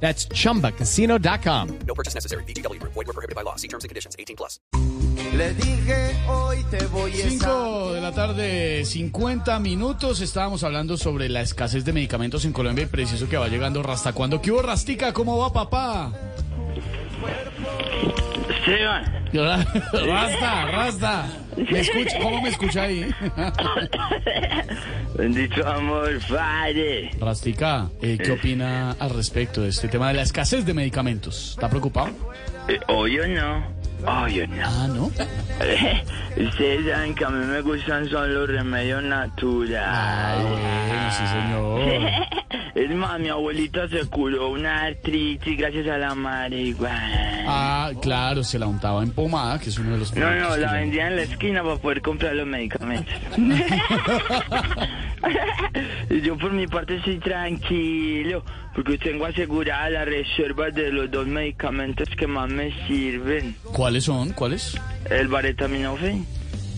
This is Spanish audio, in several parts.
That's chumbacasino.com. No purchase necessary. BGW. Void were prohibited by law. See terms and conditions. 18 plus. Le dije hoy te voy a 5 de la tarde, 50 minutos. Estábamos hablando sobre la escasez de medicamentos en Colombia y preciso que va llegando Rasta. ¿Cuándo? ¿Qué hubo, Rastica? ¿Cómo va, papá? Esteban, Rasta, Rasta. ¿Me escucha? ¿Cómo me escucha ahí? bendito amor, padre. Rastica, eh, ¿qué opina al respecto de este tema de la escasez de medicamentos? ¿Está preocupado? Eh, Hoy no, hoy o no. Ah, ¿no? Ustedes saben que a mí me gustan son los remedios Ah, naturales. bueno, sí, señor. Es más, mi abuelita se curó una artritis gracias a la marihuana. Ah, claro, se la untaba en pomada, que es uno de los No, no, la vendía en la esquina para poder comprar los medicamentos. Yo por mi parte estoy tranquilo, porque tengo asegurada la reserva de los dos medicamentos que más me sirven. ¿Cuáles son? ¿Cuáles? El baretaminofen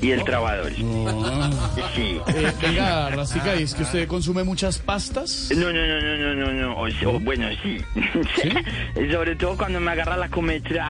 y el trabador. Oh. Sí. Eh, venga, Rastica, ¿y es que usted consume muchas pastas? No, no, no, no, no, no, no. O sea, bueno, sí. Sobre todo cuando me agarra la cometra.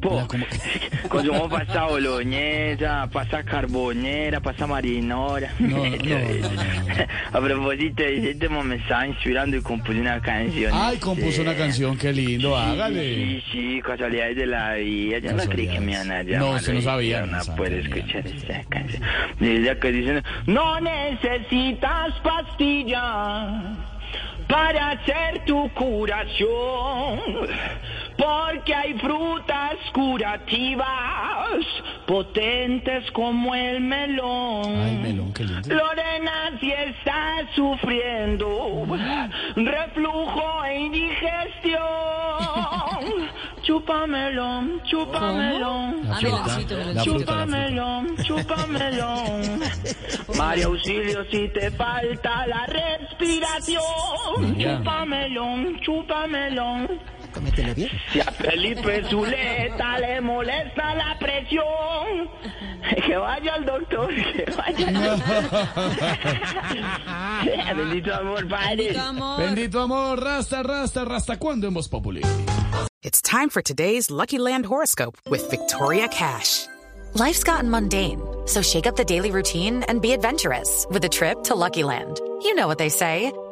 ¿Cómo- Consumo pasta boloñesa, pasta carbonera, pasta marinora. No, no, no, A propósito ese tema me estaba inspirando y compuse una canción. Ay, compuso una canción, qué lindo, hágale. Sí, sí, casualidades de la vida. Yo no creí que me iban a llamar. No, usted no sabía, no sabía. escuchar esta canción. Dice que dicen, no necesitas pastillas para hacer tu curación, porque hay frutas curativas potentes como el melón. Ay, melón, qué lindo. Lorena si está sufriendo reflujo e indigestión. La fruta, la fruta. chúpamelón, chúpamelón. María Auxilio, si te falta la respiración. María. Chúpamelón, chúpamelón. Si a Felipe Zuleta le molesta la presión, que vaya al doctor, que vaya al doctor. Bendito amor, padre. Bendito amor, Rasta, Rasta, Rasta, ¿cuándo hemos Populi? It's time for today's Lucky Land horoscope with Victoria Cash. Life's gotten mundane, so shake up the daily routine and be adventurous with a trip to Lucky Land. You know what they say